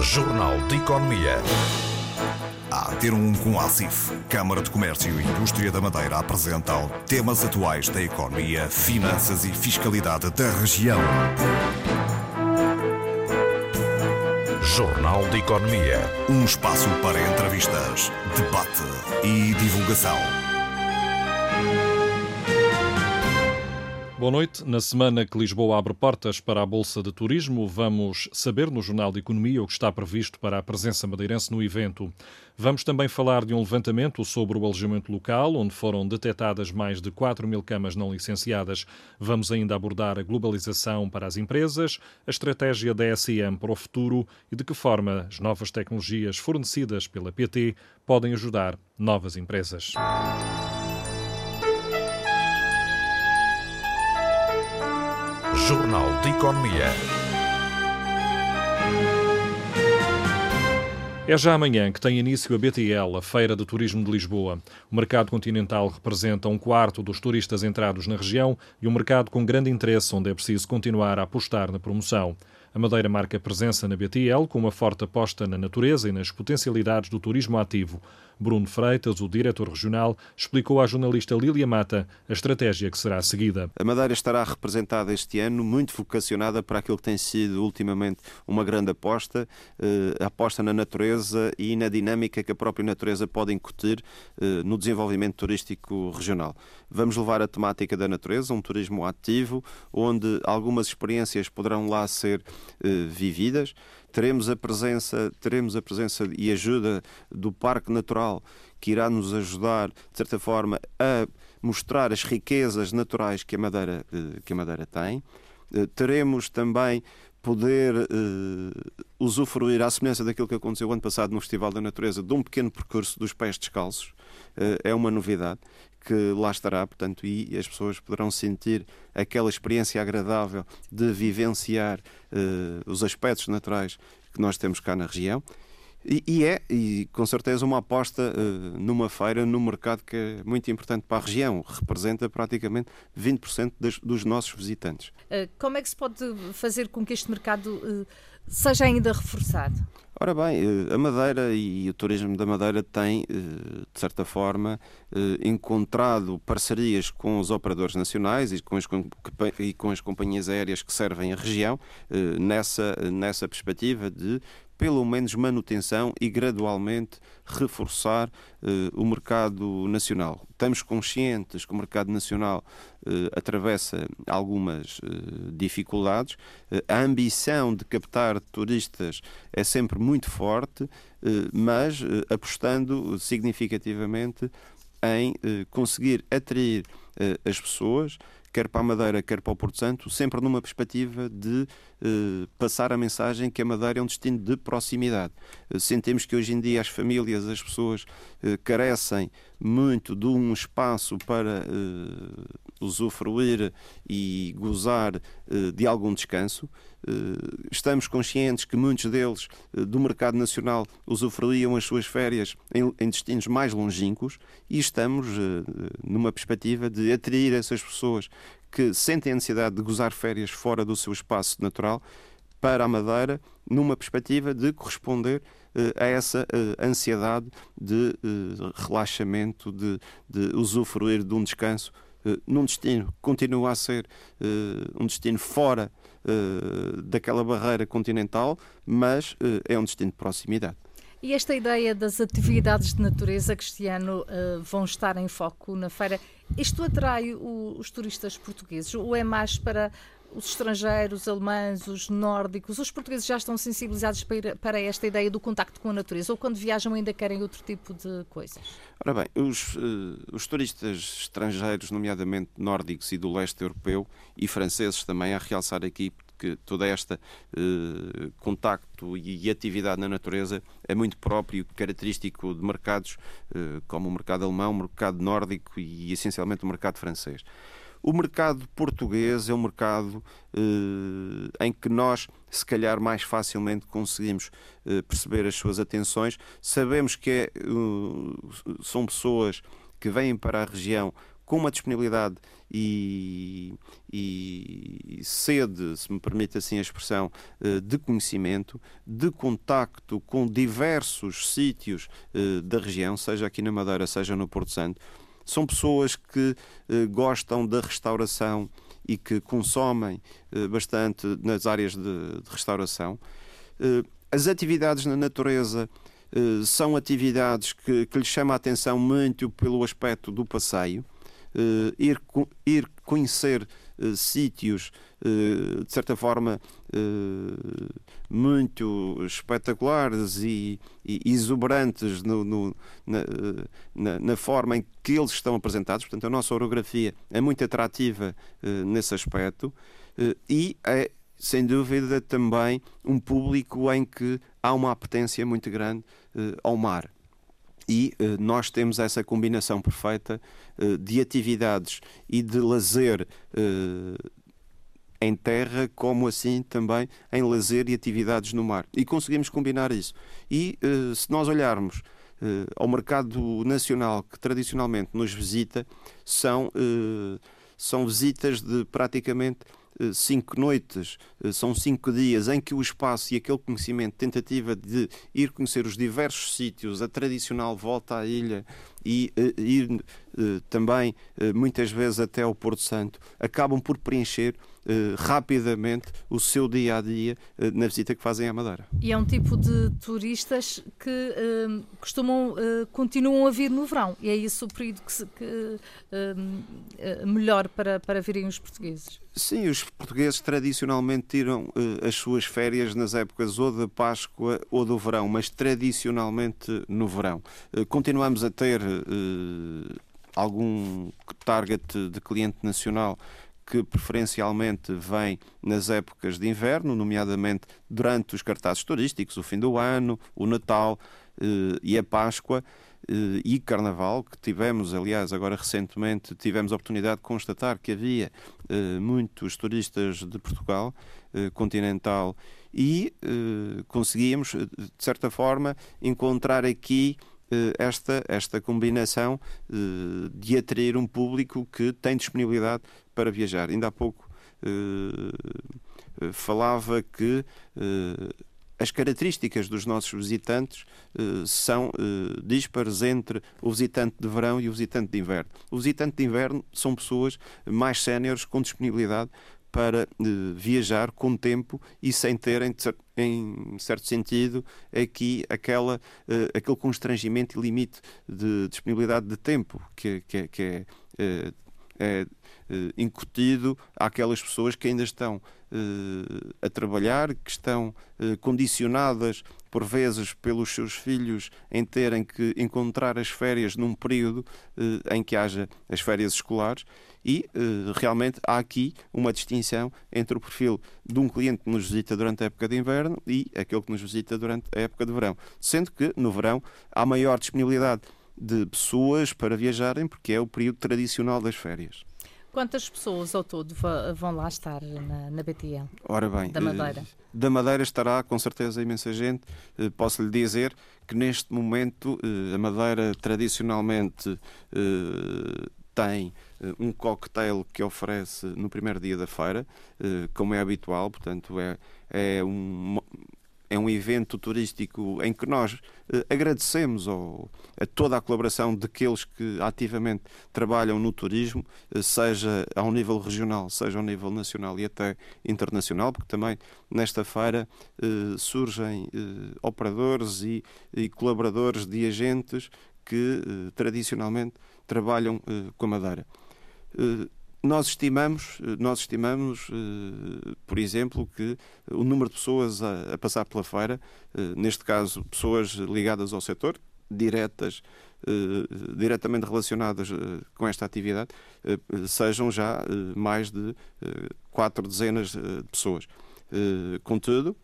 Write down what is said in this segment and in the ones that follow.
Jornal de Economia. A ter um com a ACIF, Câmara de Comércio e Indústria da Madeira apresentam temas atuais da economia, finanças e fiscalidade da região. Jornal de Economia. Um espaço para entrevistas, debate e divulgação. Boa noite. Na semana que Lisboa abre portas para a Bolsa de Turismo, vamos saber no Jornal de Economia o que está previsto para a presença madeirense no evento. Vamos também falar de um levantamento sobre o alojamento local, onde foram detectadas mais de 4 mil camas não licenciadas. Vamos ainda abordar a globalização para as empresas, a estratégia da SM para o futuro e de que forma as novas tecnologias fornecidas pela PT podem ajudar novas empresas. Jornal de Economia. É já amanhã que tem início a BTL, a Feira de Turismo de Lisboa. O mercado continental representa um quarto dos turistas entrados na região e um mercado com grande interesse, onde é preciso continuar a apostar na promoção. A Madeira marca presença na BTL com uma forte aposta na natureza e nas potencialidades do turismo ativo. Bruno Freitas, o diretor regional, explicou à jornalista Lília Mata a estratégia que será seguida. A Madeira estará representada este ano muito vocacionada para aquilo que tem sido ultimamente uma grande aposta, eh, aposta na natureza e na dinâmica que a própria natureza pode incutir eh, no desenvolvimento turístico regional. Vamos levar a temática da natureza, um turismo ativo, onde algumas experiências poderão lá ser eh, vividas teremos a presença, teremos a presença e ajuda do Parque Natural que irá nos ajudar, de certa forma, a mostrar as riquezas naturais que a Madeira, eh, que a Madeira tem. Eh, teremos também poder uh, usufruir, à semelhança daquilo que aconteceu ano passado no Festival da Natureza, de um pequeno percurso dos pés descalços. É uma novidade que lá estará, portanto, e as pessoas poderão sentir aquela experiência agradável de vivenciar uh, os aspectos naturais que nós temos cá na região. E, e é, e com certeza, uma aposta uh, numa feira, num mercado que é muito importante para a região, representa praticamente 20% das, dos nossos visitantes. Uh, como é que se pode fazer com que este mercado seja ainda reforçado? Ora bem, eh, a Madeira e o turismo da Madeira têm, eh, de certa forma, eh, encontrado parcerias com os operadores nacionais e com as, com as companhias aéreas que servem a região nessa, nessa perspectiva de pelo menos manutenção e gradualmente reforçar o mercado nacional. Estamos conscientes que o mercado nacional atravessa algumas dificuldades. a ambição de captar turistas é sempre muito forte, mas apostando significativamente em conseguir atrair as pessoas quer para a Madeira, quer para o Porto Santo, sempre numa perspectiva de eh, passar a mensagem que a Madeira é um destino de proximidade. Eh, sentimos que hoje em dia as famílias, as pessoas eh, carecem muito de um espaço para eh, usufruir e gozar eh, de algum descanso. Eh, estamos conscientes que muitos deles do mercado nacional usufruíam as suas férias em, em destinos mais longínquos e estamos numa perspectiva de atrair essas pessoas que sentem a necessidade de gozar férias fora do seu espaço natural para a Madeira, numa perspectiva de corresponder uh, a essa uh, ansiedade de uh, relaxamento, de, de, usufruir de um descanso num destino que continua a ser um destino fora daquela barreira continental, mas é um destino de proximidade. E esta ideia das atividades de natureza que este ano uh, vão estar em foco na feira, isto atrai o, os turistas portugueses ou é mais para os estrangeiros, os alemães, os nórdicos, os portugueses já estão sensibilizados para, para, esta ideia do contacto com a natureza ou quando viajam ainda querem outro tipo de coisas? Ora bem, os, uh, os turistas estrangeiros, nomeadamente nórdicos e do leste europeu e franceses também, a realçar aqui que toda esta uh, contacto e, e, atividade na natureza é muito próprio, característico de mercados uh, como o mercado alemão, o mercado nórdico e essencialmente o mercado francês. O mercado português é um mercado eh, em que nós, se calhar, mais facilmente conseguimos eh, perceber as suas atenções. Sabemos que é, eh, são pessoas que vêm para a região com uma disponibilidade e, e, sede, se me permite assim a expressão, de conhecimento, de contacto com diversos sítios da região, seja aqui na Madeira, seja no Porto Santo. São pessoas que gostam da restauração e que consomem bastante nas áreas de, de restauração. As atividades na natureza eh, são atividades que, que lhes chama a atenção muito pelo aspecto do passeio, ir, ir conhecer uh, sítios, de certa forma, muito espetaculares e, exuberantes no, no, na, na, na, forma em que eles estão apresentados. Portanto, a nossa orografia é muito atrativa nesse aspecto e é sem dúvida, também um público em que há uma apetência muito grande ao mar. E uh, nós temos essa combinação perfeita uh, de atividades e de lazer em terra, como assim também em lazer e atividades no mar. E conseguimos combinar isso. E se nós olharmos ao mercado nacional que tradicionalmente nos visita, são, são visitas de praticamente eh, cinco noites, eh, são cinco dias em que o espaço e aquele conhecimento, tentativa de ir conhecer os diversos sítios, a tradicional volta à ilha e ir uh, também uh, muitas vezes até ao Porto Santo, acabam por preencher rapidamente o seu dia a dia na visita que fazem à Madeira. E é um tipo de turistas que costumam, continuam a vir no verão, e é isso o período que, se, que melhor para, para virem os portugueses. Sim, os portugueses tradicionalmente tiram as suas férias nas épocas ou da Páscoa ou do verão, mas tradicionalmente no verão. continuamos a ter algum target de cliente nacional que preferencialmente vem nas épocas de inverno, nomeadamente durante os cartazes turísticos, o fim do ano, o Natal uh, e a Páscoa uh, e Carnaval, que tivemos, aliás, agora recentemente, tivemos a oportunidade de constatar que havia muitos turistas de Portugal continental e conseguíamos, de certa forma, encontrar aqui eh, esta, esta combinação eh, de atrair um público que tem disponibilidade para viajar. Ainda há pouco eh, falava que as características dos nossos visitantes são dispares entre o visitante de verão e o visitante de inverno. O visitante de inverno são pessoas mais séniores com disponibilidade para uh, viajar com tempo e sem terem, em certo sentido, aqui aquela, uh, aquele constrangimento e limite de disponibilidade de tempo que, que, que é, uh, é incutido àquelas pessoas que ainda estão a trabalhar, que estão condicionadas por vezes pelos seus filhos em terem que encontrar as férias num período em que haja as férias escolares e uh, realmente há aqui uma distinção entre o perfil de um cliente que nos visita durante a época de inverno e aquele que nos visita durante a época de verão. Sendo que no verão há maior disponibilidade de pessoas para viajarem, porque é o período tradicional das férias. Quantas pessoas ao todo vão lá estar na, na BTL? Ora bem, da Madeira. Uh, da Madeira estará com certeza imensa gente. Uh, posso lhe dizer que neste momento a Madeira tradicionalmente tem uh, um cocktail que oferece no primeiro dia da feira, uh, como é habitual, portanto é, é um, é um evento turístico em que nós uh, agradecemos ao, a toda a colaboração daqueles que ativamente trabalham no turismo, uh, seja ao nível regional, seja ao nível nacional e até internacional, porque também nesta feira uh, surgem operadores e, e, colaboradores de agentes que tradicionalmente trabalham uh, com a madeira. Uh, nós estimamos, eh, nós estimamos, por exemplo, que o número de pessoas a passar pela feira, neste caso pessoas ligadas ao setor, diretas, diretamente relacionadas com esta atividade, sejam já mais de quatro dezenas de pessoas. Contudo,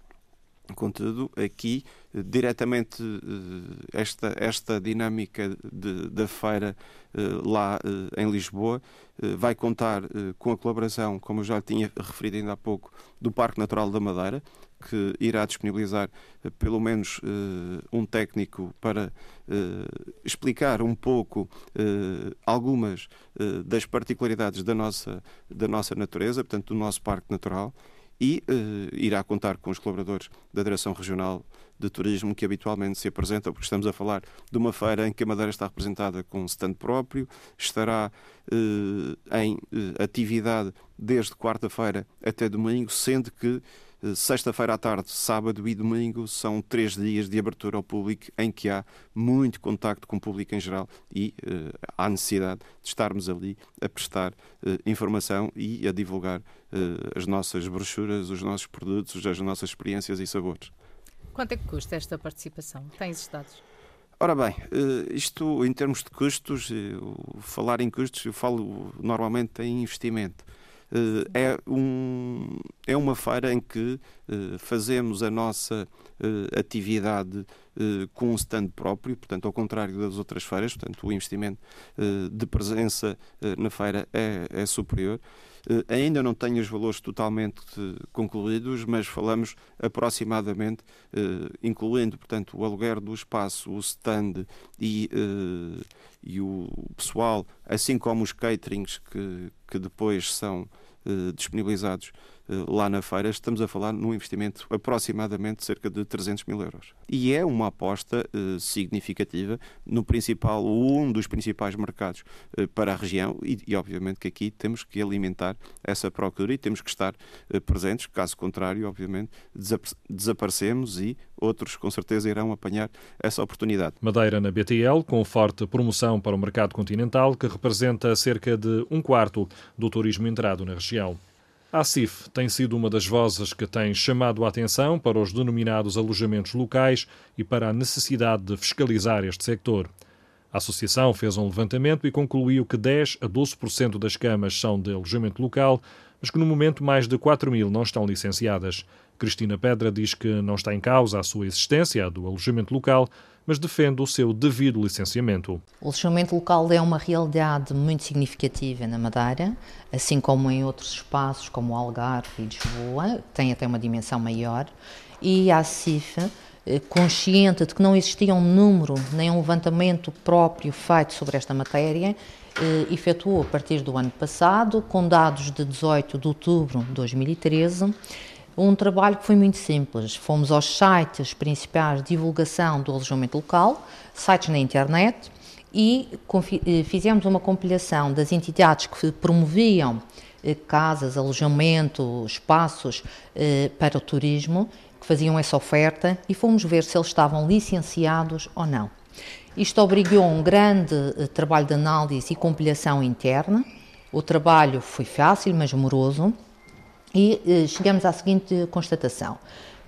Contudo, aqui, diretamente, esta, esta dinâmica de, da feira lá em Lisboa. Vai contar com a colaboração, como eu já tinha referido ainda há pouco, do Parque Natural da Madeira, que irá disponibilizar pelo menos um técnico para explicar um pouco algumas das particularidades da nossa, da nossa natureza, portanto, do nosso parque natural, e irá contar com os colaboradores da Direção Regional de Turismo que habitualmente se apresenta, porque estamos a falar de uma feira em que a Madeira está representada com um stand próprio, estará em atividade desde quarta-feira até domingo, sendo que Sexta-feira à tarde, sábado e domingo são três dias de abertura ao público em que há muito contacto com o público em geral e uh, há necessidade de estarmos ali a prestar uh, informação e a divulgar uh, as nossas brochuras, os nossos produtos, as nossas experiências e sabores. Quanto é que custa esta participação? Tens os dados? Ora bem, isto em termos de custos, falar em custos, eu falo normalmente em investimento. Eh, é, um, é uma feira em que eh, fazemos a nossa eh, atividade com um stand próprio, portanto, ao contrário das outras feiras, portanto, o investimento de presença na feira é, é superior. Ainda não tenho os valores totalmente concluídos, mas falamos aproximadamente, incluindo, portanto, o aluguer do espaço, o stand e, e o pessoal, assim como os caterings que, que depois são disponibilizados. eh, lá na feira, estamos a falar num investimento aproximadamente cerca de 300 mil euros. E é uma aposta uh, significativa no principal, um dos principais mercados uh, para a região e, e, obviamente que aqui temos que alimentar essa procura e temos que estar presentes, caso contrário, obviamente, desaparecemos e outros com certeza irão apanhar essa oportunidade. Madeira na BTL, com forte promoção para o mercado continental, que representa cerca de um quarto do turismo entrado na região. A CIF tem sido uma das vozes que tem chamado a atenção para os denominados alojamentos locais e para a necessidade de fiscalizar este sector. A associação fez um levantamento e concluiu que 10 a 12% das camas são de alojamento local, mas que no momento mais de 4 mil não estão licenciadas. Cristina Pedra diz que não está em causa a sua existência, a do alojamento local, mas defende o seu devido licenciamento. O alojamento local é uma realidade muito significativa na Madeira, assim como em outros espaços, como Algarve e Lisboa, tem até uma dimensão maior, e a CIF, eh, consciente de que não existia um número nem um levantamento próprio feito sobre esta matéria, eh, efetuou a partir do ano passado, com dados de 18 de outubro de 2013, um trabalho que foi muito simples. Fomos aos sites principais de divulgação do alojamento local, sites na internet, e eh, fizemos uma compilação das entidades que promoviam eh, casas, alojamento, espaços eh, para o turismo, que faziam essa oferta, e fomos ver se eles estavam licenciados ou não. Isto obrigou um grande trabalho de análise e compilação interna. O trabalho foi fácil, mas moroso e eh, chegamos à seguinte constatação: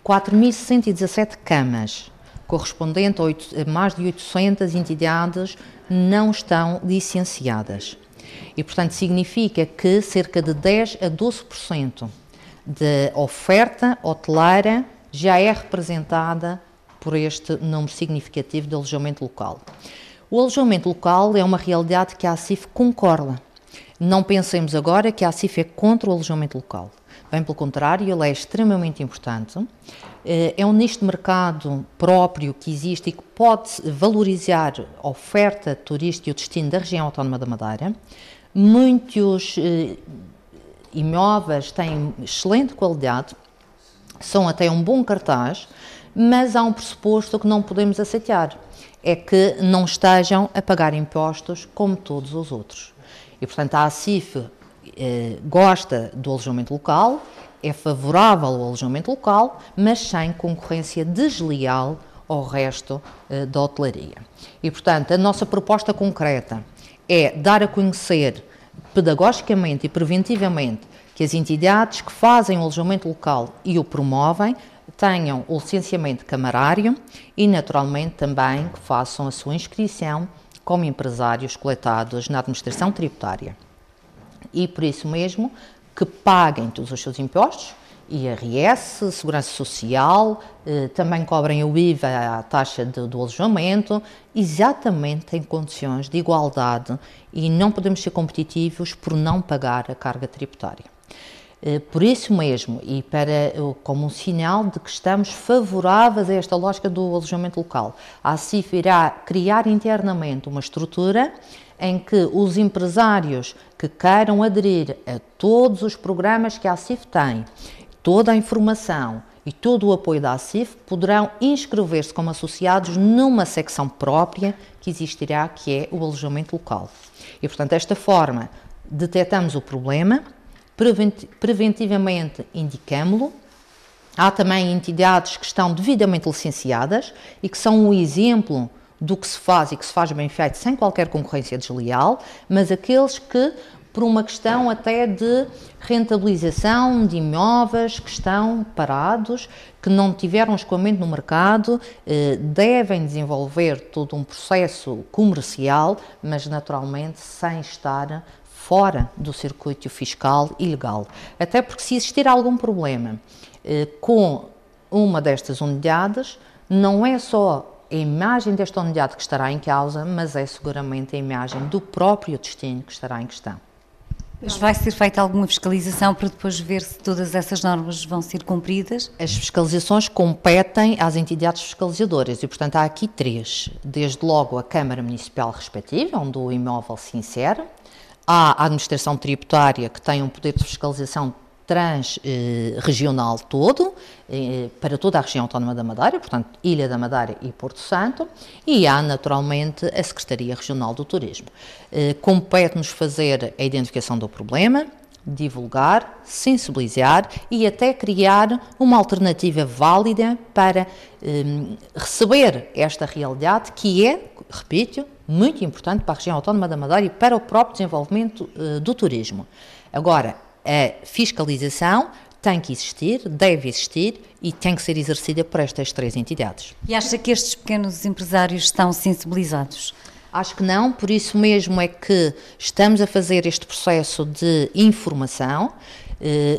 4.117 camas, correspondente a, 8, a mais de 800 entidades, não estão licenciadas. E, portanto, significa que cerca de 10 a 12% de oferta hoteleira já é representada por este número significativo de alojamento local. O alojamento local é uma realidade que a ACIF concorda. Não pensemos agora que a ACIF é contra o alojamento local. Bem pelo contrário, ele é extremamente importante. Eh, é um nicho de mercado próprio que existe e que pode valorizar a oferta turística e o destino da região autónoma da Madeira. Muitos eh, imóveis têm excelente qualidade, são até um bom cartaz, mas há um pressuposto que não podemos aceitar: é que não estejam a pagar impostos como todos os outros. E, portanto, a ACIF eh, gosta do alojamento local, é favorável ao alojamento local, mas sem concorrência desleal ao resto eh, da hotelaria. E, portanto, a nossa proposta concreta é dar a conhecer pedagogicamente e preventivamente que as entidades que fazem o alojamento local e o promovem tenham o licenciamento camarário e, naturalmente, também que façam a sua inscrição como empresários coletados na administração tributária e por isso mesmo que paguem todos os seus impostos IRS, Segurança Social, eh, também cobrem o IVA, a taxa de, do alojamento, exatamente em condições de igualdade e não podemos ser competitivos por não pagar a carga tributária. Eh, por isso mesmo, e para, como um sinal de que estamos favoráveis a esta lógica do alojamento local, a CIF irá criar internamente uma estrutura em que os empresários que queiram aderir a todos os programas que a CIF tem, toda a informação e todo o apoio da ACIF poderão inscrever-se como associados numa secção própria que existirá, que é o alojamento local. E, portanto, desta forma, detectamos o problema, preventivamente indicamos-lo. Há também entidades que estão devidamente licenciadas e que são um exemplo do que se faz e que se faz bem feito sem qualquer concorrência desleal, mas aqueles que, por uma questão até de rentabilização de imóveis que estão parados, que não tiveram escoamento no mercado, eh, devem desenvolver todo um processo comercial, mas naturalmente sem estar fora do circuito fiscal e legal. Até porque se existir algum problema eh, com uma destas unidades, não é só a imagem desta unidade que estará em causa, mas é seguramente a imagem do próprio destino que estará em questão. Mas vai ser feita alguma fiscalização para depois ver se todas essas normas vão ser cumpridas? As fiscalizações competem às entidades fiscalizadoras e, portanto, há aqui três. Desde logo a Câmara Municipal respectiva, onde o imóvel se insere, há a Administração Tributária, que tem um poder de fiscalização transregional todo, eh, para toda a região autónoma da Madeira, portanto, Ilha da Madeira e Porto Santo, e há, naturalmente, a Secretaria Regional do Turismo. Eh, compete-nos fazer a identificação do problema, divulgar, sensibilizar e até criar uma alternativa válida para eh, receber esta realidade que é, repito, muito importante para a região autónoma da Madeira e para o próprio desenvolvimento do turismo. Agora, a fiscalização tem que existir, deve existir e tem que ser exercida por estas três entidades. E acha que estes pequenos empresários estão sensibilizados? Acho que não, por isso mesmo é que estamos a fazer este processo de informação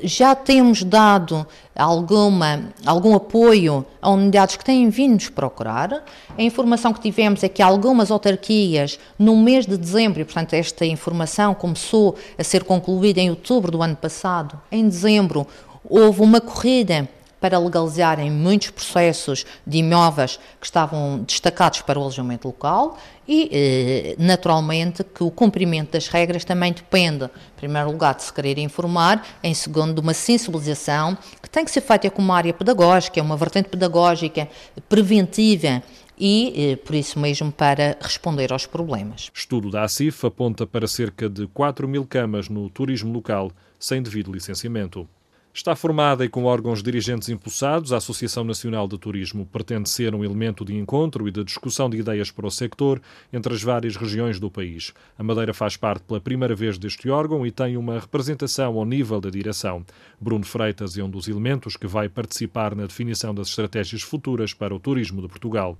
já temos dado alguma, algum apoio a unidades que têm vindo nos procurar. A informação que tivemos é que algumas autarquias, no mês de dezembro, e portanto esta informação começou a ser concluída em outubro do ano passado, em dezembro houve uma corrida para legalizarem muitos processos de imóveis que estavam destacados para o alojamento local e, eh, naturalmente, que o cumprimento das regras também depende, em primeiro lugar, de se querer informar, em segundo, de uma sensibilização que tem que ser feita como uma área pedagógica, uma vertente pedagógica preventiva e, eh, por isso mesmo, para responder aos problemas. Estudo da ACIF aponta para cerca de 4 mil camas no turismo local sem devido licenciamento. Está formada e com órgãos dirigentes impulsados, a Associação Nacional de Turismo pretende ser um elemento de encontro e de discussão de ideias para o sector entre as várias regiões do país. A Madeira faz parte pela primeira vez deste órgão e tem uma representação ao nível da direção. Bruno Freitas é um dos elementos que vai participar na definição das estratégias futuras para o turismo de Portugal.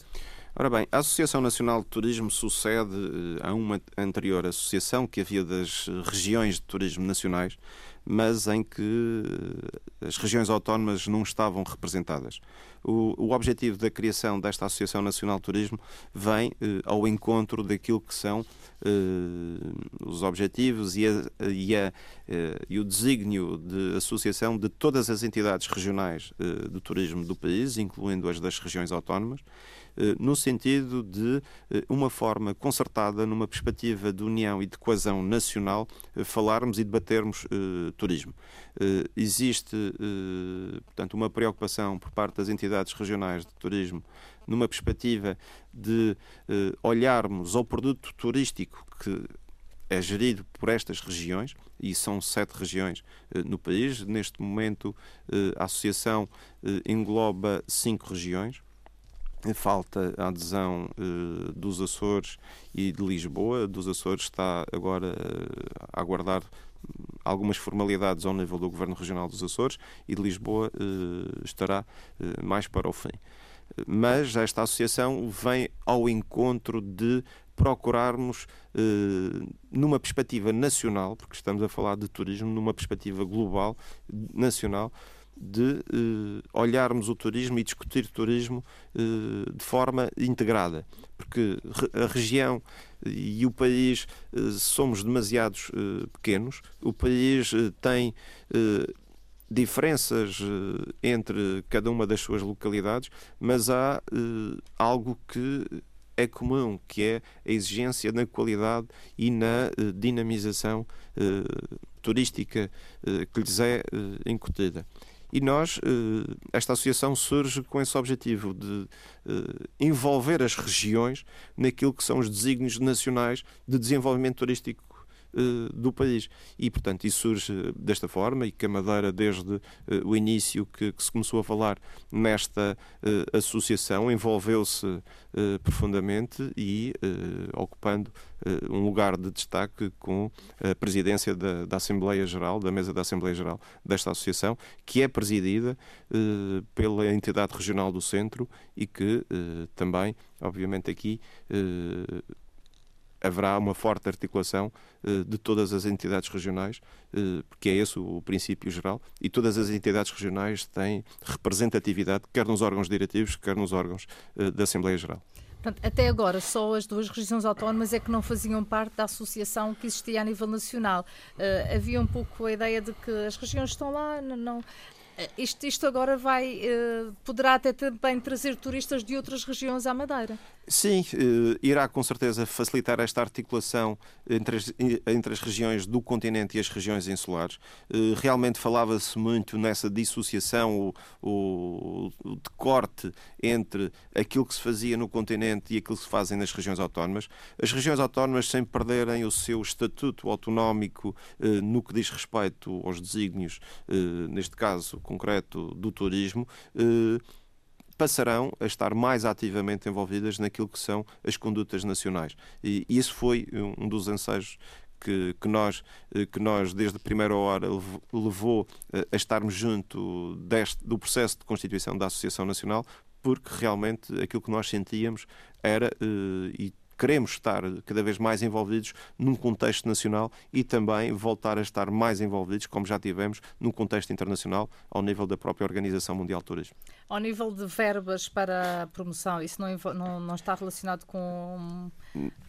Ora bem, a Associação Nacional de Turismo sucede eh, a uma anterior associação que havia das regiões de turismo nacionais, mas em que eh, as regiões autónomas não estavam representadas. O, o objetivo da criação desta Associação Nacional de Turismo vem eh, ao encontro daquilo que são eh, os objetivos e, a, e, a, eh, e, o desígnio de associação de todas as entidades regionais eh, de turismo do país, incluindo as das regiões autónomas, eh, no sentido de uma forma concertada, numa perspectiva de união e de coesão nacional, falarmos e debatermos turismo. Existe, portanto, uma preocupação por parte das entidades regionais de turismo numa perspectiva de olharmos ao produto turístico que é gerido por estas regiões, e são sete regiões no país. Neste momento, a associação engloba cinco regiões falta a adesão dos Açores e de Lisboa. Dos Açores está agora a aguardar algumas formalidades ao nível do Governo Regional dos Açores e de Lisboa uh, estará mais para o fim. Mas esta associação vem ao encontro de procurarmos, numa perspectiva nacional, porque estamos a falar de turismo, numa perspectiva global, nacional, de uh, olharmos o turismo e discutir turismo uh, de forma integrada, porque a região e o país uh, somos demasiados pequenos, o país tem diferenças entre cada uma das suas localidades, mas há algo que é comum, que é a exigência na qualidade e na dinamização turística que lhes é incutida. E nós, eh, esta associação surge com esse objetivo de eh, envolver as regiões naquilo que são os desígnios nacionais de desenvolvimento turístico do país. E, portanto, isso surge desta forma e que a Madeira, desde eh, o início que, que se começou a falar nesta associação, envolveu-se profundamente e ocupando um lugar de destaque com a presidência da, da, Assembleia Geral, da mesa da Assembleia Geral desta associação, que é presidida pela entidade regional do centro e que também, obviamente, aqui haverá uma forte articulação uh, de todas as entidades regionais, uh, porque é esse o, princípio geral, e todas as entidades regionais têm representatividade, quer nos órgãos diretivos, quer nos órgãos uh, da Assembleia Geral. Portanto, até agora, só as duas regiões autónomas é que não faziam parte da associação que existia a nível nacional. havia um pouco a ideia de que as regiões estão lá, não, isto, isto agora vai, poderá até também trazer turistas de outras regiões à Madeira. Sim, eh, irá com certeza facilitar esta articulação entre as, entre as regiões do continente e as regiões insulares. Eh, realmente falava-se muito nessa dissociação, o, o, o decorte entre aquilo que se fazia no continente e aquilo que se fazem nas regiões autónomas. As regiões autónomas, sem perderem o seu estatuto autonómico eh, no que diz respeito aos desígnios, neste caso concreto do turismo, passarão a estar mais ativamente envolvidas naquilo que são as condutas nacionais. E isso foi um dos anseios que, que, nós, eh, que nós, desde a primeira hora, levou a estarmos junto deste, do processo de constituição da Associação Nacional, porque realmente aquilo que nós sentíamos era, eh, e queremos estar cada vez mais envolvidos num contexto nacional e também voltar a estar mais envolvidos, como já tivemos, num contexto internacional, ao nível da própria Organização Mundial de Turismo. Ao nível de verbas para a promoção, isso não, não, não está relacionado com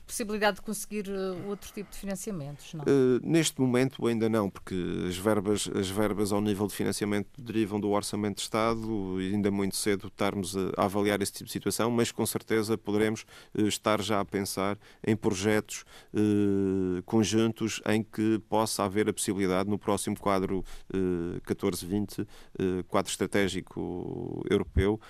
possibilidade de conseguir uh, outro tipo de financiamentos? Não? Uh, neste momento ainda não, porque as verbas, as verbas ao nível de financiamento derivam do Orçamento de Estado e ainda muito cedo estarmos a, a avaliar esse tipo de situação, mas com certeza poderemos uh, estar já a pensar em projetos uh, conjuntos em que possa haver a possibilidade no próximo quadro 14-20, quadro estratégico europeu,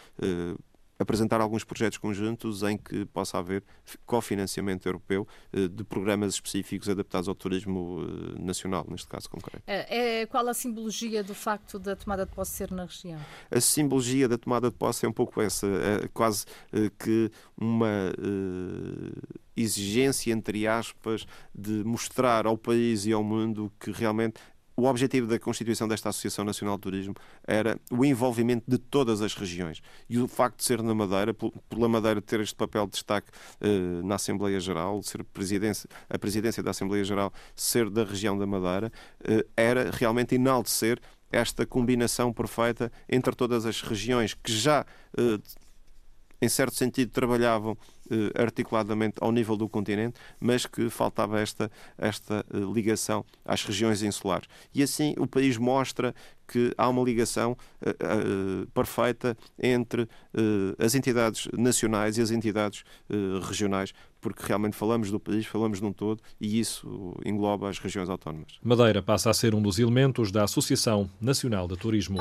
apresentar alguns projetos conjuntos em que possa haver cofinanciamento europeu eh, de programas específicos adaptados ao turismo eh, nacional, neste caso concreto. É, é, qual a simbologia do facto da tomada de posse ser na região? A simbologia da tomada de posse é um pouco essa, é quase eh, que uma exigência, entre aspas, de mostrar ao país e ao mundo que realmente o objetivo da constituição desta Associação Nacional de Turismo era o envolvimento de todas as regiões. E o facto de ser na Madeira, pela Madeira ter este papel de destaque uh, na Assembleia Geral, ser presidência, a presidência da Assembleia Geral ser da região da Madeira, uh, era realmente enaltecer esta combinação perfeita entre todas as regiões que já uh, em certo sentido, trabalhavam eh, articuladamente ao nível do continente, mas que faltava esta, esta eh, ligação às regiões insulares. E assim o país mostra que há uma ligação eh, perfeita entre as entidades nacionais e as entidades regionais, porque realmente falamos do país, falamos de um todo e isso engloba as regiões autónomas. Madeira passa a ser um dos elementos da Associação Nacional de Turismo.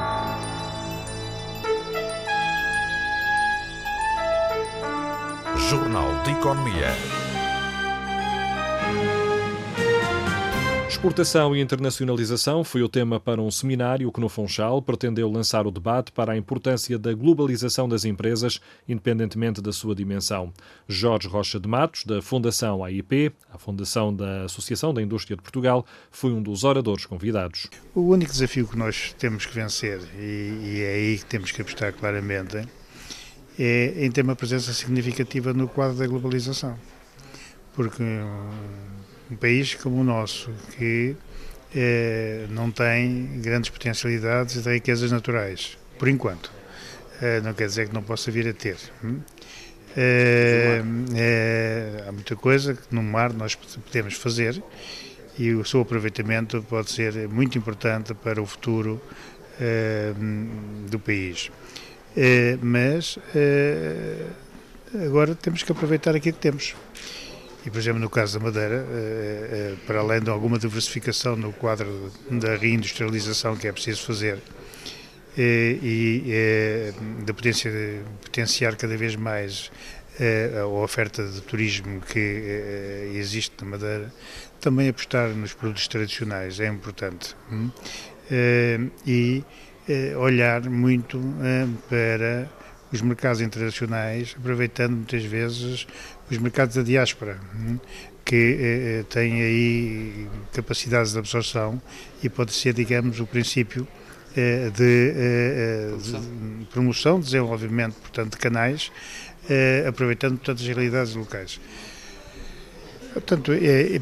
Jornal de Economia. Exportação e internacionalização foi o tema para um seminário que no Funchal pretendeu lançar o debate para a importância da globalização das empresas, independentemente da sua dimensão. Jorge Rocha de Matos, da Fundação AIP, a Fundação da Associação da Indústria de Portugal, foi um dos oradores convidados. O único desafio que nós temos que vencer, e, e é aí que temos que apostar claramente, é em ter uma presença significativa no quadro da globalização. Porque um país como o nosso, que não tem grandes potencialidades de riquezas naturais, por enquanto. não quer dizer que não possa vir a ter. Hum? É, é, há muita coisa que no mar nós podemos fazer e o seu aproveitamento pode ser muito importante para o futuro é, do país. É, mas é, agora temos que aproveitar aquilo que temos. E, por exemplo, no caso da Madeira, para além de alguma diversificação no quadro da reindustrialização que é preciso fazer, e, e de potenciar cada vez mais a oferta de turismo que existe na Madeira, também apostar nos produtos tradicionais é importante. Hum? E olhar muito para os mercados internacionais, aproveitando muitas vezes os mercados da diáspora, hum? que têm aí capacidades de absorção e pode ser, digamos, o princípio eh, de, eh, eh, de promoção, desenvolvimento, portanto, de canais, aproveitando portanto, as realidades locais. Portanto, é,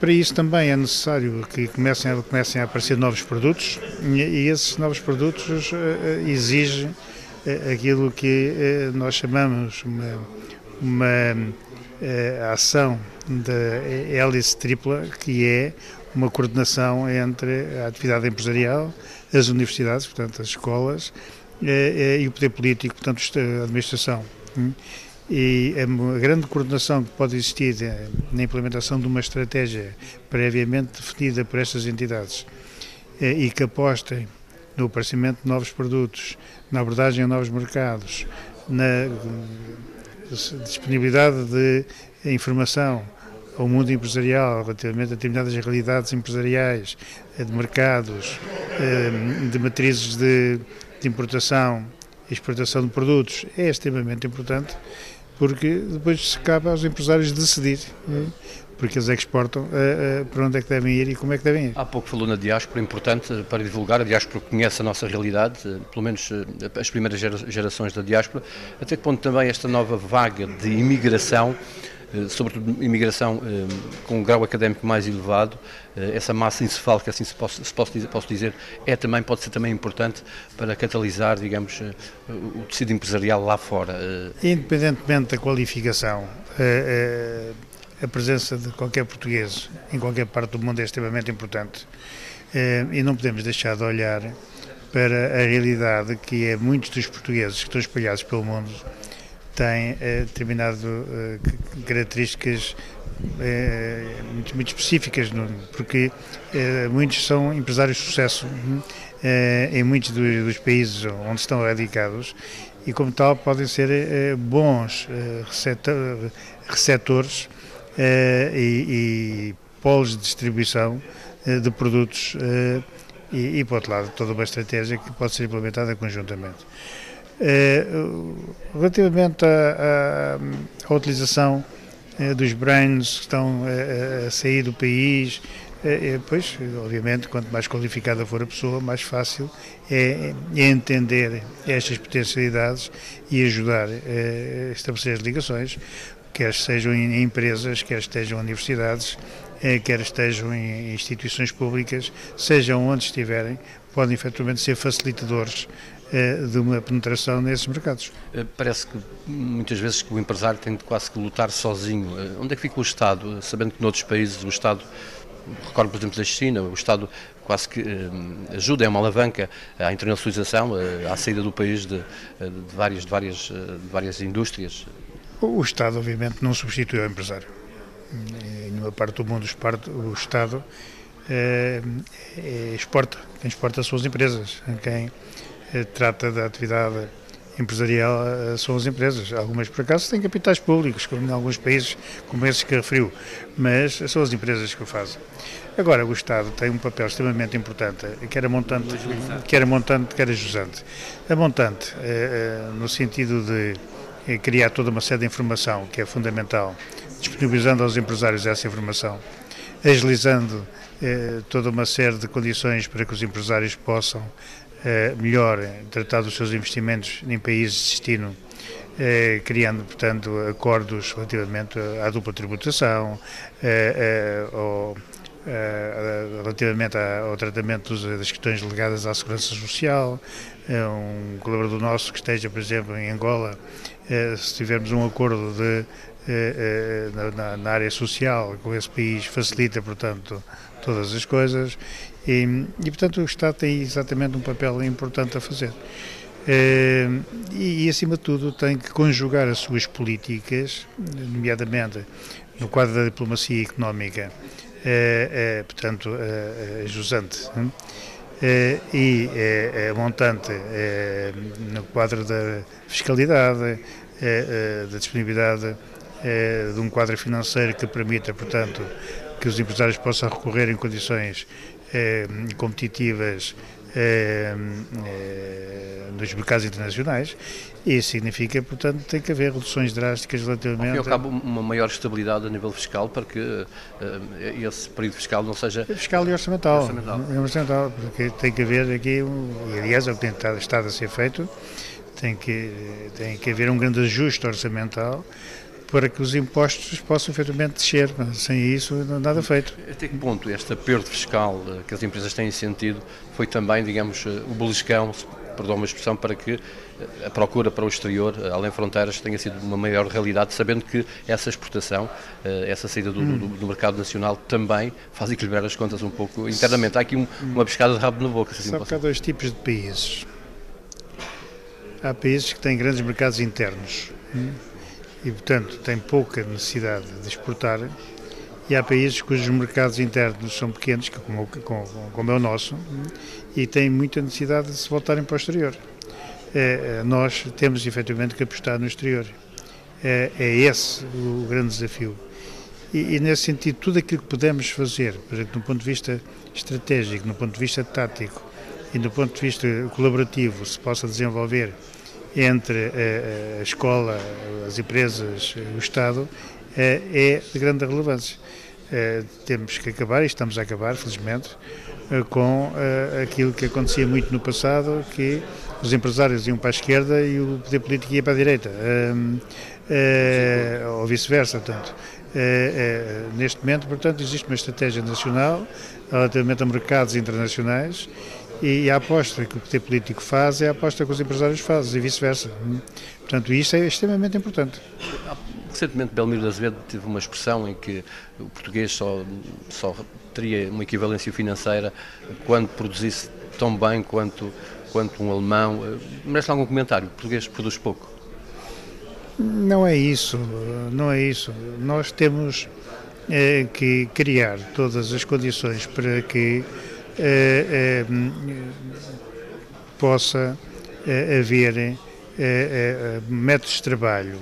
para isso também é necessário que comecem a, comecem a aparecer novos produtos e esses novos produtos exigem aquilo que nós chamamos uma, uma ação da hélice tripla, que é uma coordenação entre a atividade empresarial, as universidades, portanto, as escolas, eh, eh, e o poder político, portanto, a administração. E a grande coordenação que pode existir eh, na implementação de uma estratégia previamente definida por estas entidades e que apostem no aparecimento de novos produtos, na abordagem a novos mercados, na disponibilidade de informação ao mundo empresarial relativamente a determinadas realidades empresariais, eh, de mercados, eh, de matrizes de, de importação e exportação de produtos, é extremamente importante porque depois se cabe aos empresários decidir eh, porque eles é exportam, uh, uh, para onde é que devem ir e como é que devem ir. Há pouco falou na diáspora, importante para divulgar, a diáspora conhece a nossa realidade, uh, pelo menos as primeiras gerações da diáspora, até que ponto também esta nova vaga de imigração eh, sobretudo imigração eh, com um grau académico mais elevado, eh, essa massa encefálica, assim se posso, se posso, dizer, posso dizer, é também, pode ser também importante para catalisar, digamos, o tecido empresarial lá fora. Independentemente da qualificação, a presença de qualquer português em qualquer parte do mundo é extremamente importante e não podemos deixar de olhar para a realidade que é muitos dos portugueses que estão espalhados pelo mundo tem eh, determinadas eh, características eh, muito, muito, específicas, porque eh, muitos são empresários de sucesso eh, em muitos dos, países onde estão radicados e, como tal, podem ser bons receptor, receptores e, polos de distribuição de produtos e, por outro lado, toda uma estratégia que pode ser implementada conjuntamente. Eh, relativamente à, utilização eh, dos brains que estão eh, a sair do país, pois, obviamente, quanto mais qualificada for a pessoa, mais fácil é, é entender estas potencialidades e ajudar a estabelecer as ligações, quer sejam em empresas, quer estejam em universidades, quer estejam em instituições públicas, sejam onde estiverem, podem efetivamente ser facilitadores de uma penetração nesses mercados. Eh, parece que muitas vezes que o empresário tem de quase que lutar sozinho. Eh, onde é que fica o Estado? Sabendo que noutros países o Estado, recordo por exemplo da China, o Estado quase que ajuda, é uma alavanca à internacionalização, à saída do país de, de, várias, de, várias, de várias indústrias. O Estado, obviamente, não substitui o empresário. Em nenhuma parte do mundo o Estado é, é, exporta, quem exporta as empresas, quem eh, trata da atividade empresarial eh, são as empresas. Algumas, por acaso, têm capitais públicos, como em alguns países, como esses que referiu, mas são as empresas que o fazem. Agora, o Estado tem um papel extremamente importante, quer a montante, quer a montante, quer a jusante. A montante, eh, no sentido de criar toda uma série de informação que é fundamental, disponibilizando aos empresários essa informação, agilizando toda uma série de condições para que os empresários possam eh, melhor tratar dos seus investimentos em países de destino, eh, criando, portanto, acordos relativamente à dupla tributação, eh, ao, relativamente ao tratamento das questões ligadas à segurança social. Um colaborador nosso que esteja, por exemplo, em Angola, se tivermos um acordo de, na área social com esse país, facilita, portanto, todas as coisas e, e, portanto, o Estado tem exatamente um papel importante a fazer. E, e, acima de tudo, tem que conjugar as suas políticas, nomeadamente no quadro da diplomacia económica, é, é, portanto, jusante, é, e montante no quadro da fiscalidade, da disponibilidade de um quadro financeiro que permita, portanto, que os empresários possam recorrer em condições competitivas nos mercados internacionais isso significa, portanto, tem que haver reduções drásticas relativamente... Ao e ao cabo, uma maior estabilidade a nível fiscal para que uh, esse período fiscal não seja... Fiscal e orçamental. Orçamental. orçamental porque tem que haver aqui, e aliás é o que tem estado a ser feito, tem que, tem que haver um grande ajuste orçamental para que os impostos possam efetivamente descer. Sem isso, nada feito. Até que ponto este aperto fiscal eh, que as empresas têm sentido foi também, digamos, eh, o beliscão, perdão uma expressão, para que eh, a procura para o exterior, além fronteiras, tenha sido uma maior realidade, sabendo que essa exportação, essa saída do, hum. do, do mercado nacional também faz equilibrar as contas um pouco internamente. Há aqui um, uma pescada de rabo na boca. Assim Sabe que há dois tipos de países. Há países que têm grandes mercados internos. Hum? E, portanto, tem pouca necessidade de exportar. E há países cujos mercados internos são pequenos, como, como, como é o nosso, e têm muita necessidade de se voltarem para o exterior. É, é, nós temos efetivamente que apostar no exterior. É, é esse o grande desafio. E, e, nesse sentido, tudo aquilo que podemos fazer, por exemplo, do ponto de vista estratégico, do ponto de vista tático e do ponto de vista colaborativo, se possa desenvolver entre a, escola, as empresas, o Estado, é, é de grande relevância. É, temos que acabar, e estamos a acabar, felizmente, é, com aquilo que acontecia muito no passado, que os empresários iam para a esquerda e o poder político ia para a direita, ou vice-versa, portanto. neste momento, portanto, existe uma estratégia nacional relativamente a mercados internacionais e a aposta que o poder político faz é a aposta que os empresários fazem e vice-versa. Portanto, isto é extremamente importante. Recentemente, Belmiro de Azevedo teve uma expressão em que o português só, só teria uma equivalência financeira quando produzisse tão bem quanto, quanto um alemão. Merece algum comentário? O português produz pouco? Não é isso, não é isso. Nós temos é, que criar todas as condições para que eh, eh, possa eh, haver métodos de trabalho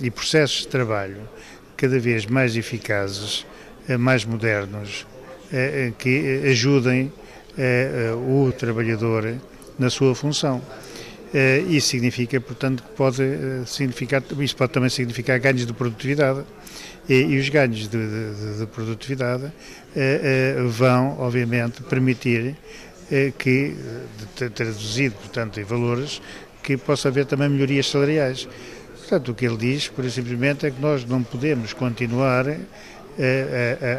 e processos de trabalho cada vez mais eficazes, mais modernos, que ajudem o trabalhador na sua função. Isso significa, portanto, que pode significar, isso pode também significar ganhos de produtividade e, e os ganhos de, de, de produtividade eh, eh, vão, obviamente, permitir eh, que, traduzido, portanto, em valores, que possa haver também melhorias salariais. Portanto, o que ele diz, por simplesmente, é que nós não podemos continuar a,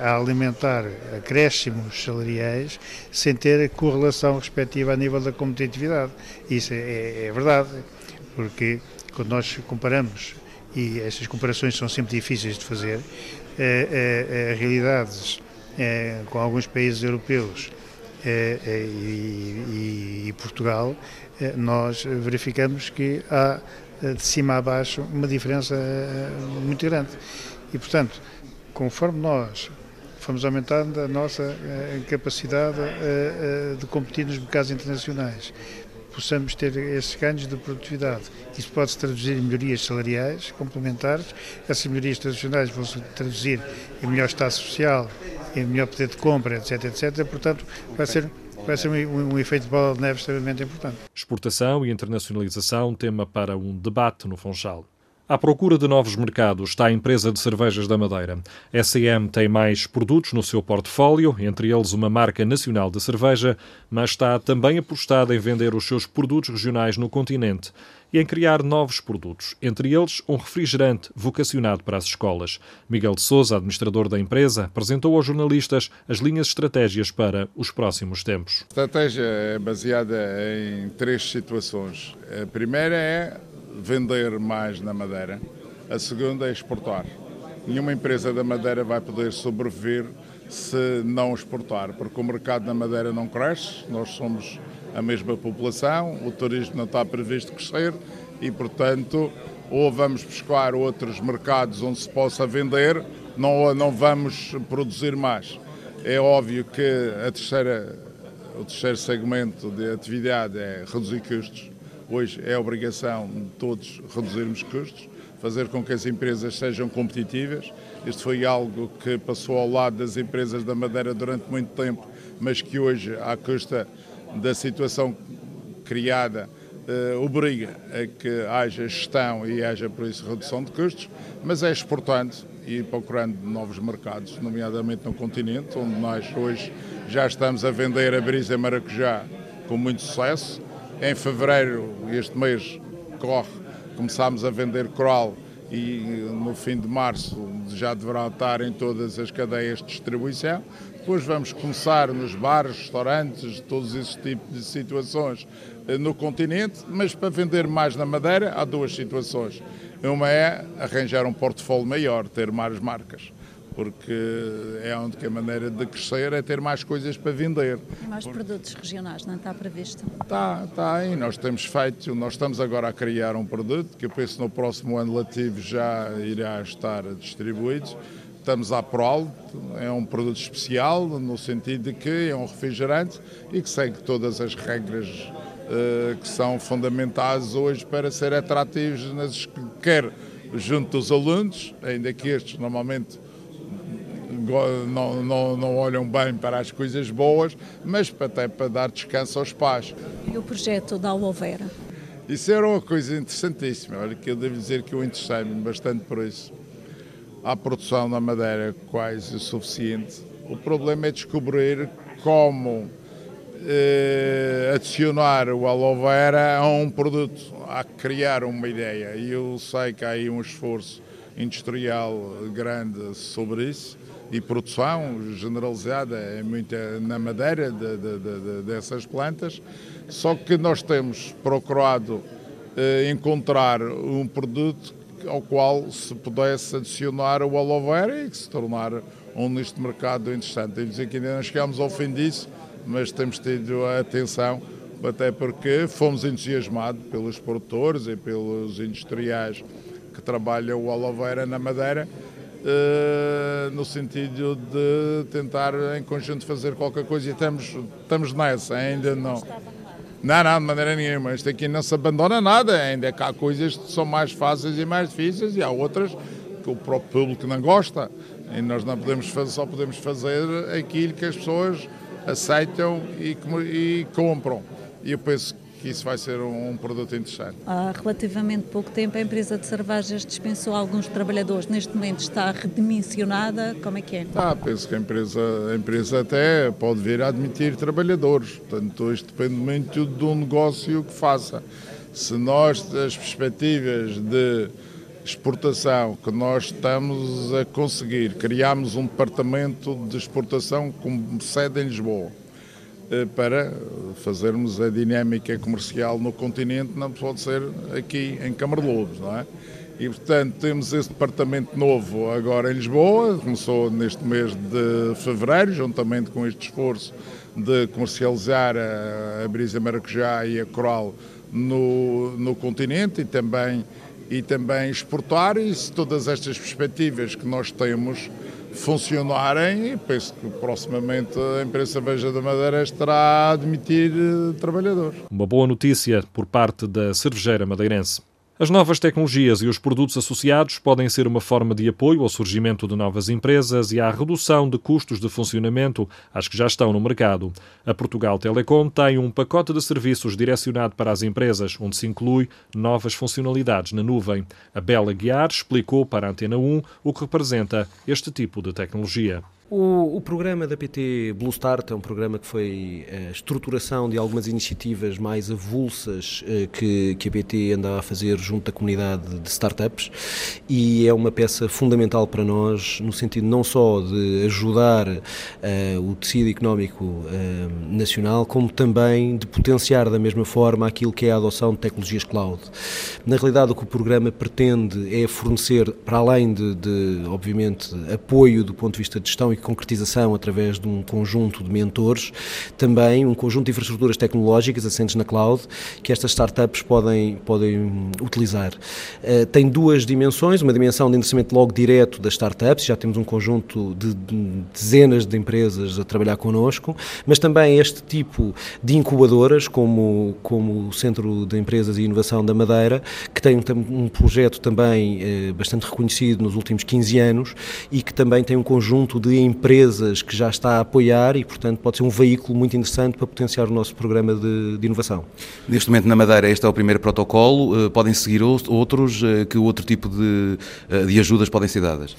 a, a, alimentar acréscimos salariais sem ter correlação respectiva a nível da competitividade. Isso é, é verdade, porque quando nós comparamos e estas comparações são sempre difíceis de fazer, é, é, realidades com alguns países europeus e, e, e, Portugal, nós verificamos que há de cima a baixo uma diferença muito grande. E, portanto, conforme nós fomos aumentando a nossa capacidade de competir nos mercados internacionais, possamos ter esses ganhos de produtividade. Isso pode se traduzir em melhorias salariais complementares, essas melhorias tradicionais vão se traduzir em melhor estado social, em melhor poder de compra, etc, etc. Portanto, vai ser vai ser um, um, efeito de bola de neve extremamente importante. Exportação e internacionalização, tema para um debate no Funchal. À procura de novos mercados está a empresa de cervejas da Madeira. SM tem mais produtos no seu portfólio, entre eles uma marca nacional de cerveja, mas está também apostada em vender os seus produtos regionais no continente e em criar novos produtos, entre eles um refrigerante vocacionado para as escolas. Miguel de Souza, administrador da empresa, apresentou aos jornalistas as linhas estratégias para os próximos tempos. A estratégia é baseada em três situações. A primeira é vender mais na Madeira. A segunda é exportar. Nenhuma empresa da Madeira vai poder sobreviver se não exportar, porque o mercado na Madeira não cresce, nós somos a mesma população, o turismo não está previsto crescer e, portanto, ou vamos buscar outros mercados onde se possa vender, não, não vamos produzir mais. É óbvio que a terceira, o terceiro segmento de atividade é reduzir custos Hoje é obrigação de todos reduzirmos custos, fazer com que as empresas sejam competitivas. Isto foi algo que passou ao lado das empresas da Madeira durante muito tempo, mas que hoje, à custa da situação criada, uh, obriga a que haja gestão e haja, por isso, redução de custos, mas é exportando e procurando novos mercados, nomeadamente no continente, onde nós hoje já estamos a vender a brisa maracujá com muito sucesso em fevereiro, este mês corre, começámos a vender coral e no fim de março já deverá estar em todas as cadeias de distribuição. Depois vamos começar nos bares, restaurantes, todos esses tipos de situações eh, no continente, mas para vender mais na Madeira há duas situações. Uma é arranjar um portfólio maior, ter mais marcas porque é onde que a maneira de crescer é ter mais coisas para vender. Mais porque... produtos regionais, não está previsto? Está, está aí. Nós temos feito, nós estamos agora a criar um produto que eu penso no próximo ano letivo já irá estar distribuído. Estamos à prol, é um produto especial no sentido de que é um refrigerante e que segue todas as regras uh, que são fundamentais hoje para ser atrativos, nas, quer junto dos alunos, ainda que estes normalmente não, não, não olham bem para as coisas boas, mas até para dar descanso aos pais. E o projeto da Aloe Vera? Isso era uma coisa interessantíssima. Olha, que eu devo dizer que eu interessei-me bastante por isso. Há produção na Madeira quase o suficiente. O problema é descobrir como eh, adicionar o aloe vera a um produto, a criar uma ideia. E eu sei que há aí um esforço industrial grande sobre isso e produção generalizada é muita na madeira de, de, de, dessas plantas, só que nós temos procurado eh, encontrar um produto ao qual se pudesse adicionar o aloe vera e que se tornar um nicho de mercado interessante. Devo dizer que ainda não chegámos ao fim disso, mas temos tido a atenção, até porque fomos entusiasmados pelos produtores e pelos industriais que trabalham o aloe vera na madeira Uh, no sentido de tentar em conjunto fazer qualquer coisa e estamos, estamos nessa, ainda não. Não, não, de maneira nenhuma. Isto aqui não se abandona nada, ainda que há coisas que são mais fáceis e mais difíceis e há outras que o próprio público não gosta. E nós não podemos fazer, só podemos fazer aquilo que as pessoas aceitam e, e compram. E eu penso que isso vai ser um, um, produto interessante. Há relativamente pouco tempo a empresa de cervejas dispensou alguns trabalhadores. Neste momento está redimensionada. Como é que é? Ah, penso que a empresa, a empresa até pode vir a admitir trabalhadores. Portanto, isto depende muito do negócio que faça. Se nós, as perspectivas de exportação que nós estamos a conseguir, criámos um departamento de exportação com sede em Lisboa para fazermos a dinâmica comercial no continente, não pode ser aqui em Câmara de Lobos, não é? E, portanto, temos esse departamento novo agora em Lisboa, começou neste mês de fevereiro, juntamente com este esforço de comercializar a, a brisa maracujá e a coral no, no continente e também, e também exportar, e todas estas perspectivas que nós temos funcionarem penso que proximamente a imprensa Veja da Madeira estará a admitir eh, trabalhadores. Uma boa notícia por parte da cervejeira madeirense. As novas tecnologias e os produtos associados podem ser uma forma de apoio ao surgimento de novas empresas e à redução de custos de funcionamento, às que já estão no mercado. A Portugal Telecom tem um pacote de serviços direcionado para as empresas, onde se inclui novas funcionalidades na nuvem. A Bela Guiar explicou para a Antena 1 o que representa este tipo de tecnologia. O, o, programa da PT Blue Start é um programa que foi a estruturação de algumas iniciativas mais avulsas eh, que, que a PT anda a fazer junto da comunidade de startups e é uma peça fundamental para nós no sentido não só de ajudar uh, o tecido económico nacional, como também de potenciar da mesma forma aquilo que é a adoção de tecnologias cloud. Na realidade, o que o programa pretende é fornecer, para além de, de obviamente, apoio do ponto de vista de gestão e concretização através de um conjunto de mentores, também um conjunto de infraestruturas tecnológicas assentes na cloud que estas startups podem, podem utilizar. Uh, tem duas dimensões, uma dimensão de endereçamento logo direto das startups, já temos um conjunto de, de dezenas de empresas a trabalhar connosco, mas também este tipo de incubadoras, como, como o Centro de Empresas e Inovação da Madeira, que tem um, um projeto também eh, bastante reconhecido nos últimos 15 anos e que também tem um conjunto de empresas que já está a apoiar e, portanto, pode ser um veículo muito interessante para potenciar o nosso programa de, de inovação. Neste momento, na Madeira, este é o primeiro protocolo. Uh, podem seguir outros? Uh, que outro tipo de, uh, de ajudas podem ser dadas?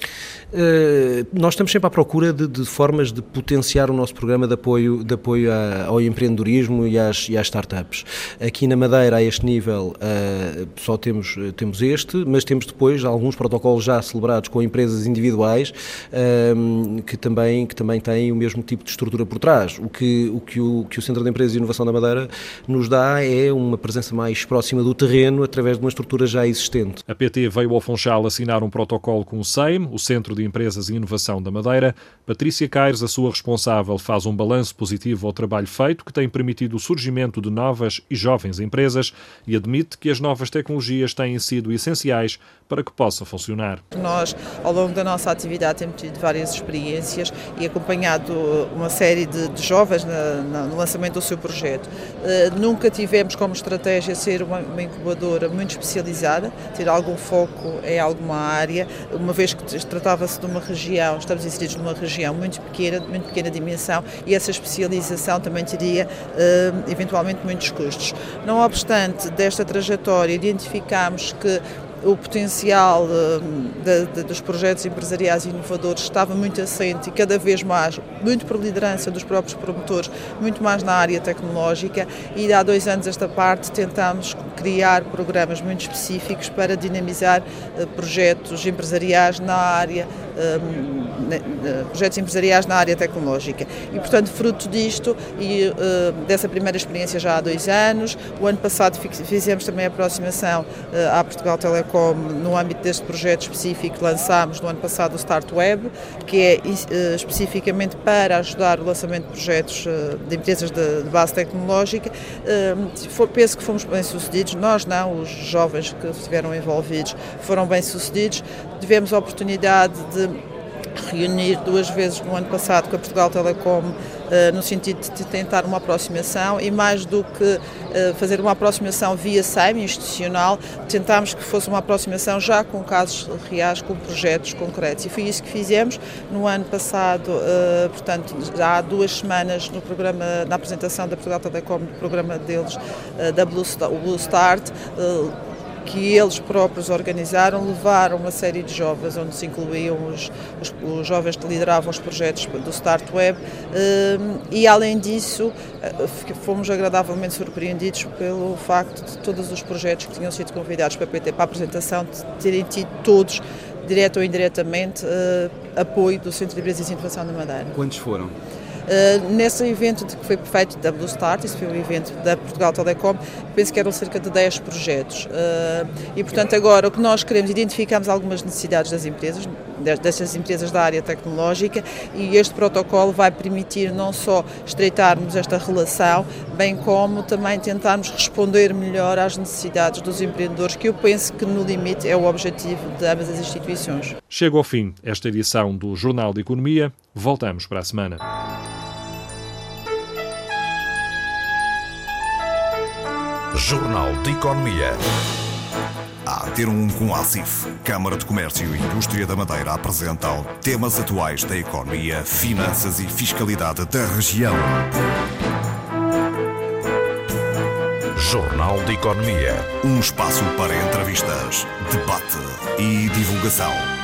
nós estamos sempre à procura de, de, formas de potenciar o nosso programa de apoio, de apoio a, ao empreendedorismo e às, e às, startups. Aqui na Madeira, a este nível, só temos, temos este, mas temos depois alguns protocolos já celebrados com empresas individuais que também, que também têm o mesmo tipo de estrutura por trás. O que o, que o, que o Centro de Empresas e Inovação da Madeira nos dá é uma presença mais próxima do terreno através de uma estrutura já existente. A PT veio ao Funchal assinar um protocolo com o SEIM, o Centro de Empresas e Inovação da Madeira. Patrícia Caires, a sua responsável, faz um balanço positivo ao trabalho feito, que tem permitido o surgimento de novas e jovens empresas e admite que as novas tecnologias têm sido essenciais para que possa funcionar. Nós, ao longo da nossa atividade, temos tido várias experiências e acompanhado uma série de, de jovens na, na, no lançamento do seu projeto. Uh, nunca tivemos como estratégia ser uma, uma, incubadora muito especializada, ter algum foco em alguma área, uma vez que tratava-se de uma região, estamos inseridos numa região muito pequena, de muito pequena dimensão e essa especialização também teria uh, eventualmente muitos custos. Não obstante, desta trajetória identificámos que o potencial de, de, dos projetos empresariais inovadores estava muito assente e cada vez mais, muito por liderança dos próprios promotores, muito mais na área tecnológica. E há dois anos esta parte tentamos criar programas muito específicos para dinamizar uh, projetos empresariais na área projetos empresariais na área tecnológica. E, portanto, fruto disto e uh, dessa primeira experiência já há dois anos, o ano passado fizemos também a aproximação uh, à Portugal Telecom no âmbito deste projeto específico, lançámos no ano passado o Start Web, que é uh, especificamente para ajudar o lançamento de projetos de empresas de, base tecnológica. For, penso que fomos bem sucedidos, nós não, os jovens que estiveram envolvidos foram bem sucedidos. Tivemos a oportunidade de reunir duas vezes no ano passado com a Portugal Telecom eh, no sentido de tentar uma aproximação e mais do que eh, fazer uma aproximação via SAIM institucional, tentámos que fosse uma aproximação já com casos reais, com projetos concretos. E foi isso que fizemos. No ano passado, eh, portanto já há duas semanas no programa, na apresentação da Portugal Telecom, no programa deles da Blue, o Blue Start, que eles próprios organizaram, levaram uma série de jovens, onde se incluíam os, os, os jovens que lideravam os projetos do Start Web, ehm, e além disso, eh, fomos agradavelmente surpreendidos pelo facto de todos os projetos que tinham sido convidados para a PT para a apresentação terem tido todos, direto ou indiretamente, eh, apoio do Centro de Empresas e Inovação da Madeira. Quantos foram? Uh, nesse evento que foi feito da Blue Start, isso foi um evento da Portugal Telecom, penso que eram cerca de 10 projetos. Uh, e, portanto, agora o que nós queremos, identificamos algumas necessidades das empresas, dessas empresas da área tecnológica, e este protocolo vai permitir não só estreitarmos esta relação, bem como também tentarmos responder melhor às necessidades dos empreendedores, que eu penso que no limite é o objetivo de ambas as instituições. Chega ao fim esta edição do Jornal de Economia. Voltamos para a semana. Jornal de Economia. A ter um com a ACIF, Câmara de Comércio e Indústria da Madeira apresentam temas atuais da economia, finanças e fiscalidade da região. Jornal de Economia. Um espaço para entrevistas, debate e divulgação.